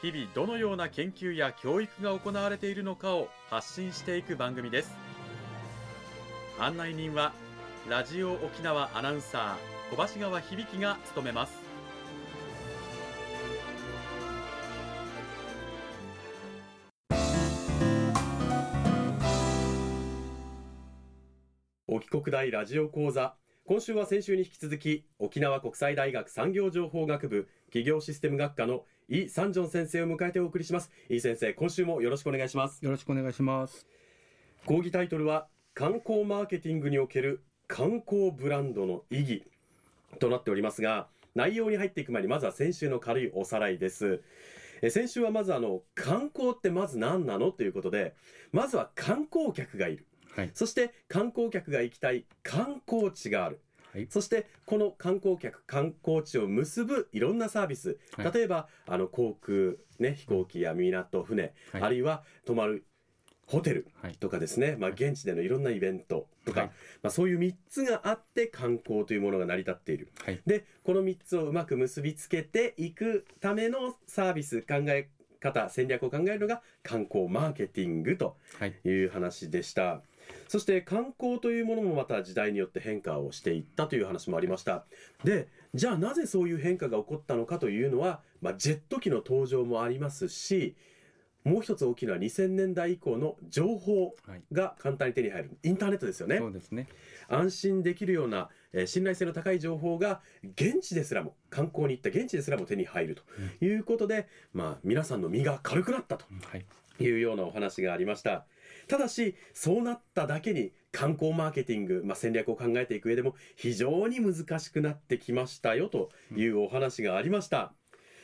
日々どのような研究や教育が行われているのかを発信していく番組です。案内人はラジオ沖縄アナウンサー小橋川響が務めます。沖国大ラジオ講座。今週は先週に引き続き沖縄国際大学産業情報学部企業システム学科のイ・サンジョン先生を迎えてお送りします。イ先生今週もよろしくお願いします。よろしくお願いします。講義タイトルは観光マーケティングにおける観光ブランドの意義となっておりますが内容に入っていく前にまずは先週の軽いおさらいです。え先週はまずあの観光ってまず何なのということでまずは観光客がいる。はい。そして観光客が行きたい観光地がある。はい。そしてこの観光客観光地を結ぶいろんなサービス、はい。例えばあの航空、ね、飛行機や港船、はい。あるいは泊まるホテルはい。とかですね、まあ、はい現地でのいろんなイベントとか、はい。まあ、そういう3つがあって観光というものが成り立っている。はい。でこの3つをうまく結びつけていくためのサービス考え方戦略を考えるのが観光マーケティングとはい。いう話でした。そして観光というものもまた時代によって変化をしていったという話もありました。で、じゃあなぜそういう変化が起こったのかというのは、まあ、ジェット機の登場もありますし、もう一つ大きな2000年代以降の情報はいが簡単に手に入る。インターネットですよねそ。うですね安心できるような、えー信頼性の高い情報が現地ですらも観光に行った現地ですらも手に入るということで、まあ皆さんの身が軽くなったとはいいうようなお話がありました。ただし、そうなっただけに観光マーケティング、まあ、戦略を考えていく上でも非常に難しくなってきましたよというお話がありました。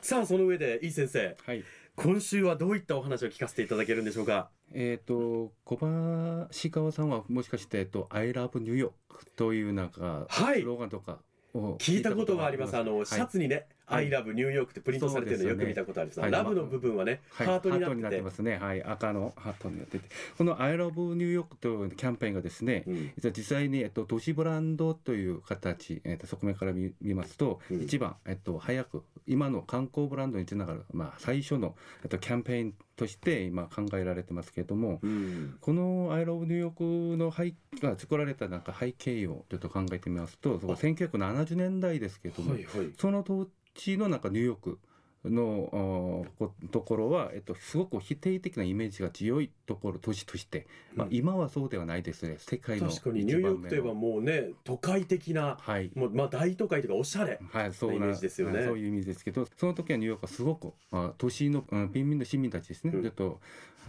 さあ、その上で、いい先生、はい今週はどういったお話を聞かせていただけるんでしょうか？えっ、と小橋川さんはもしかしてえっと I love New York というなんかはいスローガンとかを聞いたことがあります。あの、はいシャツにね、はい I love New York ってプリントされてるのよく見たことあるんですはい。ラブの部分はね、はい。ハートになってて。ますね。はい。赤のハートになってて。この I love New York というキャンペーンがですね、うん。実は実際に、えっと、都市ブランドという形、えっと、側面から見見ますと、うん。一番、えっと、早く今の観光ブランドにつながる、まあ、最初の、えっと、キャンペーンとして今考えられてますけれども、うん。この I love New York の背が作られたなんか背景をちょっと考えてみますと、そこあ。1970年代ですけれども、はいはい。その当時のなんかニューヨーク。のおこところは、えっと、すごく否定的なイメージが強いところ都市として、まあう、ん。今はそうではないですね。世界の確かにニューヨークといえばもうね、都会的な、はい。もうまあ大都会というかおしゃれ。はい、そうなイメージですよね。はいそういうイメージですけど、その時はニューヨークはすごく、あ都市の、うん、貧民の市民たちですね、うん。ちょっと、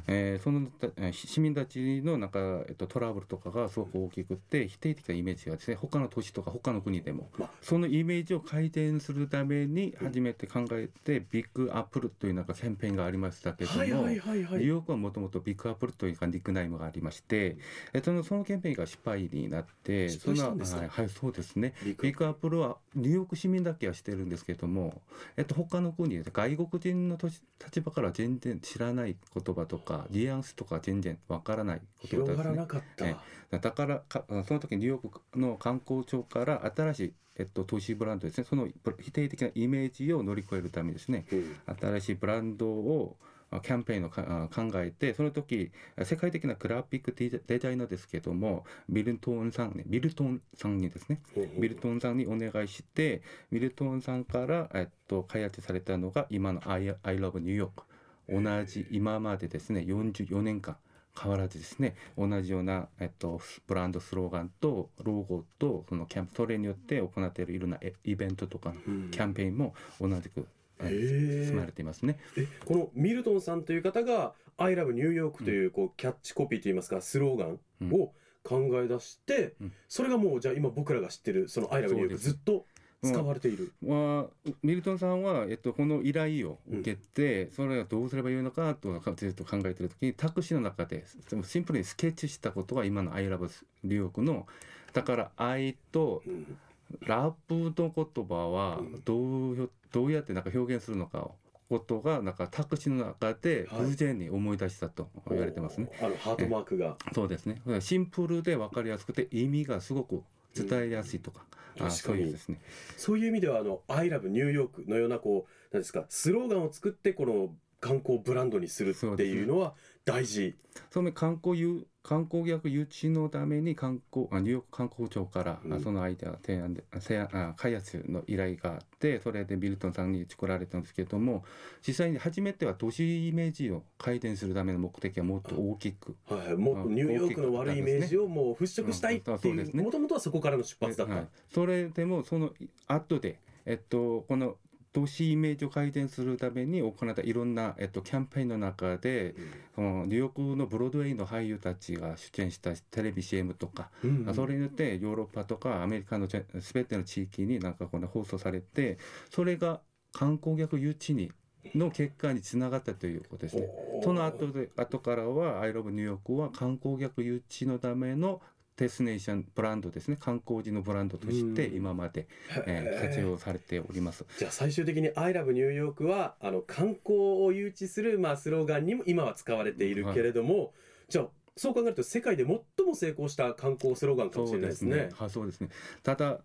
えーその市民たちのなんか、えっと、トラブルとかがすごく大きくって、否定的なイメージがですね、他の都市とか他の国でも、まあ。そのイメージを改善するために初めて考えて、ビッグアップルというなんかキャンペーンがありましたけども、はいはいはいはい。ニューヨークはもともとビッグアップルというかニックネームがありまして、えっと、そのキャンペーンが失敗になって、失敗したんですか？そはい、はい、そうですね。ビッグアップルはニューヨーク市民だけは知ってるんですけれども、えっと、他の国で外国人の立場から全然知らない言葉とか、ニュアンスとか全然わからない言葉ですね。なかった。えだからか、その時ニューヨークの観光庁から新しい、えっと、都市ブランドですね、その否定的なイメージを乗り越えるためにですね、うん新しいブランドをあキャンペーンを考えて、その時世界的なグラフィックデザイナーですけども、ビルトンさんね、ビルトンさんにですね、ビルトンさんにお願いして、ビルトンさんから、えっと、開発されたのが今の I, I love New York。同じ今までですね、44年間変わらずですね、同じような、えっと、ブランドスローガンとロゴと、そのキャンプ、それによって行っているいろんなえイベントとか、うん。キャンペーンも同じく、進まれていますね。えこのミルトンさんという方が「I love New York」というこうキャッチコピーといいますかスローガンを考え出して、うん。それがもうじゃあ今僕らが知ってるその「I love そう New で York」す。ずっと使われている、まあ、ミルトンさんは、えっと、この依頼を受けて、それはどうすればいいのかとずっと考えてる時にタクシーの中でシンプルにスケッチしたことが今の「ILOVE ニューヨークのだから愛とうんラップの言葉はどうよどうやってなんか表現するのかをことがなんかタクシーの中ではい。偶然に思い出したと言われてますね。あのハートマークが。そうですね。シンプルで分かりやすくて意味がすごく伝えやすいとか、あ確かに。そういうですね。そういう意味ではあの「I love ニューヨーク」のようなこうなんですかスローガンを作ってこの観光ブランドにするっていうのは大事。その観光誘観光客誘致のために観光あニューヨーク観光庁から、うん。あそのアイデア提案で提案あ開発の依頼があってそれでビルトンさんに作られたんですけれども実際に初めては都市イメージを改善するための目的はもっと大きくはい、もっとニューヨークの悪いイメージをもう払拭したいっていうもともとはそこからの出発だった、はい、それでもその後でえっとこの都市イメージを改善するために行ったいろんな、えっと、キャンペーンの中で、そのニューヨークのブロードウェイの俳優たちが出演したテレビ CM とか、うんうん。それによってヨーロッパとかアメリカのすべての地域になんかこの放送されてそれが観光客誘致にの結果につながったということですね。その後で後からは「アイロブニューヨーク」は観光客誘致のためのデスネーションブランドですね観光地のブランドとしてうん今まで、えー活用されております。じゃあ最終的に「I love ニューヨークは」あの観光を誘致する、まあ、スローガンにも今は使われているけれども、じゃあそう考えると世界で最も成功した観光スローガンかもしれないですね。はい、そうですね。ただ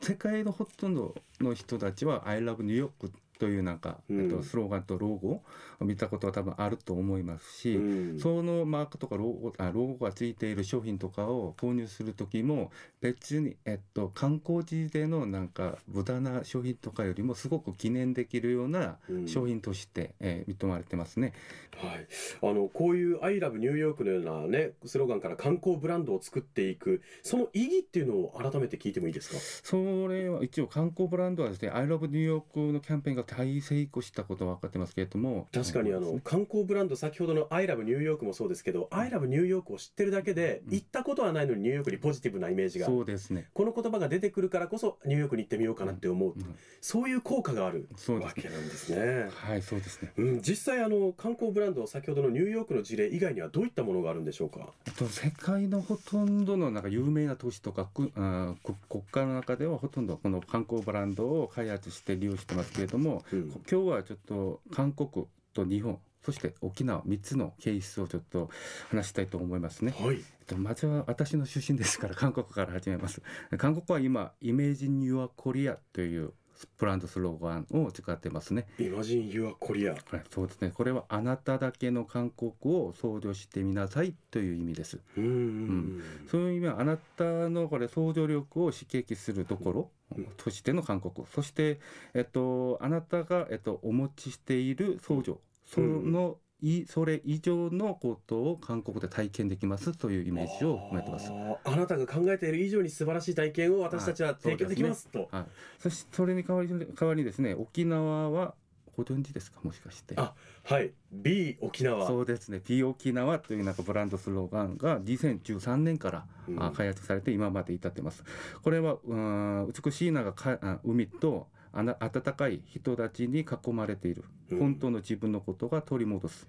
世界のほとんどの人たちは「I love New York」というなんか、うん。えっと、スローガンとロゴを見たことは多分あると思いますし、うん。そのマークとかロゴあロゴがついている商品とかを購入する時も別に、えっと、観光地でのなんか無駄な商品とかよりもすごく記念できるようなうん。商品として、えー認められてますね。はい、あのこういう「I love ニューヨーク」のような、ね、スローガンから観光ブランドを作っていくその意義っていうのを改めて聞いてもいいですか？それは一応観光ブランドはですね「I love New York」のキャンペーンが大成功したことは分かってますけれども確かにあうんの観光ブランド先ほどの「I love ニューヨーク」もそうですけど「I love ニューヨーク」を知ってるだけでうん行ったことはないのにニューヨークにポジティブなイメージがそうですね。この言葉が出てくるからこそニューヨークに行ってみようかなって思う、うんそういう効果があるわけなんですね。はい、そうですね。うん、実際あの観光ブランド先ほどのニューヨークの事例以外にはどういったものがあるんでしょうか？えっと、世界のほとんどのなんか有名な都市とかくあ国家の中ではほとんどこの観光ブランドを開発して利用してますけれども、うん今日はちょっと韓国と日本そして沖縄3つのケースをちょっと話したいと思いますね。はい。えっと、まずは私の出身ですから韓国から始めます。韓国は今「イメージニューアコリア」というブランドスローガンを使ってますね。イマジン・ユア・コリア。はい、そうですね。これはあなただけの韓国を創造してみなさいという意味です。うんうんそういう意味はあなたのこれ想像力を刺激するところうんとしての韓国、そして、えっと、あなたが、えっと、お持ちしている想像その、いそれ以上のことを韓国で体験できますというイメージを込めてます。あなたが考えている以上に素晴らしい体験を私たちは提供できますと。はい、そしてそれに代わりに代わりにですね沖縄はご存知ですかもしかして。あはい。B 沖縄。そうですね P 沖縄というなんかブランドスローガンが2013年から、うんあ開発されて今まで至ってますこれはうん美しいなんかかあ海とあな温かい人たちに囲まれている、うん。本当の自分のことが取り戻す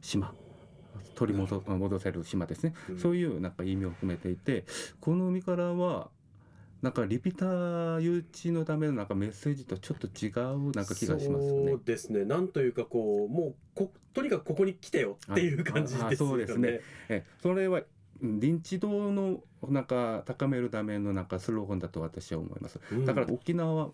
島。取り戻戻せる島ですね、うん。そういうなんか意味を含めていてこの海からはなんかリピーター誘致のためのなんかメッセージとちょっと違うなんか気がしますよね。そう。ですね。なんというかこうもうことにかくここに来てよっていう感じですよね。そうですね。え。それはうん認知度のなんか高めるためのなんかスローガンだと私は思います。うん。だから沖縄は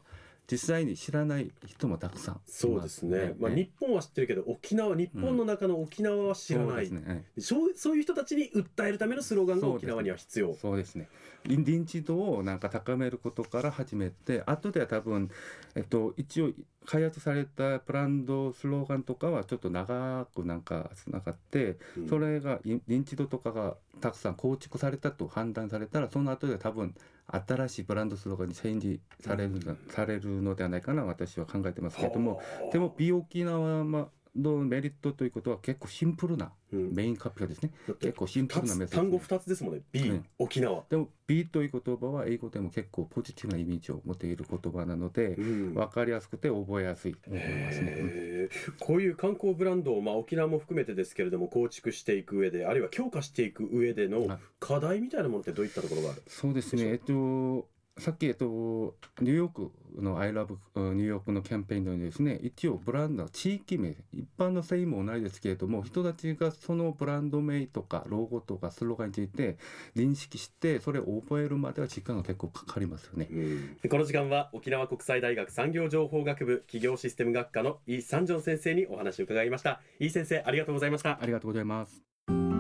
実際に知らない人もたくさんいますそうですね。まあ日本は知ってるけど沖縄日本の中の沖縄は知らない。そうですね。えそうそういう人たちに訴えるためのスローガンが沖縄には必要。そうですね。認認知度をなんか高めることから始めて、後では多分えっと一応開発されたブランドスローガンとかはちょっと長くなんかつながって、うん。それがい認知度とかがたくさん構築されたと判断されたらその後で多分新しいブランドスローガンにチェンジされる,、されるのではないかな私は考えてますけれども。でも美沖縄はのメリットということは結構シンプルなうん。メイン発表ですね。結構シンプルなメッセージ。単語2つですもんね。B、うん。沖縄、でも B という言葉は英語でも結構ポジティブなイメージを持っている言葉なのでうん。分かりやすくて覚えやすいと思いますね。こういう観光ブランドを、まあ、沖縄も含めてですけれども構築していく上であるいは強化していく上でのはい。課題みたいなものってどういったところがある？そうですね、えっと、さっき、えっと、ニューヨークの I love ニューヨークのキャンペーンのようにですね、一応ブランド、地域名、一般の製品も同じですけれども、人たちがそのブランド名とか、ロゴとかスローガンについて認識して、それを覚えるまでは時間が結構かかりますよね。この時間は沖縄国際大学産業情報学部企業システム学科のイ・サンジョン先生にお話を伺いましたイ先生ありがとうございましたありがとうございます。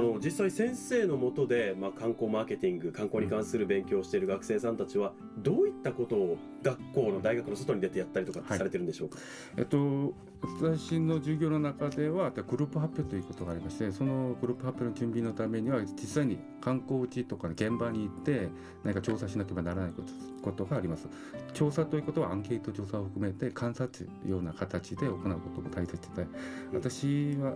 の実際先生のもとで、まあ、観光マーケティング観光に関する勉強をしている学生さんたちはどういったことを学校の大学の外に出てやったりとかされてるんでしょうか、えっと、私の授業の中ではグループ発表ということがありましてそのグループ発表の準備のためには実際に観光地とかの現場に行って何か調査しなければならないことことがあります。調査ということはアンケート調査を含めて観察ような形で行うことも大切で私は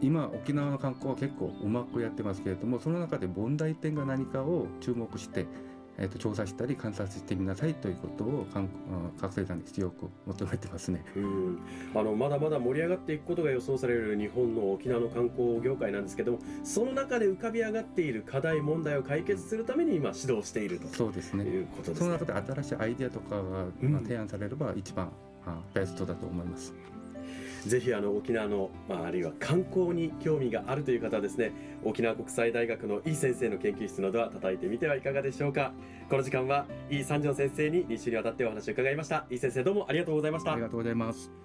今沖縄の観光は結構うまくやってますけれどもその中で問題点が何かを注目してえー、と調査したり観察してみなさいということを観あ学生さんに強く求めてますね。うんあのまだまだ盛り上がっていくことが予想される日本の沖縄の観光業界なんですけどもその中で浮かび上がっている課題問題を解決するために今指導しているとそうですね。いうことですそのね。中で新しいアイデアとかが、うんまあ提案されれば一番あベストだと思います。ぜひあの沖縄の、まあ、あるいは観光に興味があるという方はですね沖縄国際大学の井先生の研究室などは叩いてみてはいかがでしょうか。この時間は井三条先生に2週にわたってお話を伺いました。井先生どうもありがとうございました。ありがとうございます。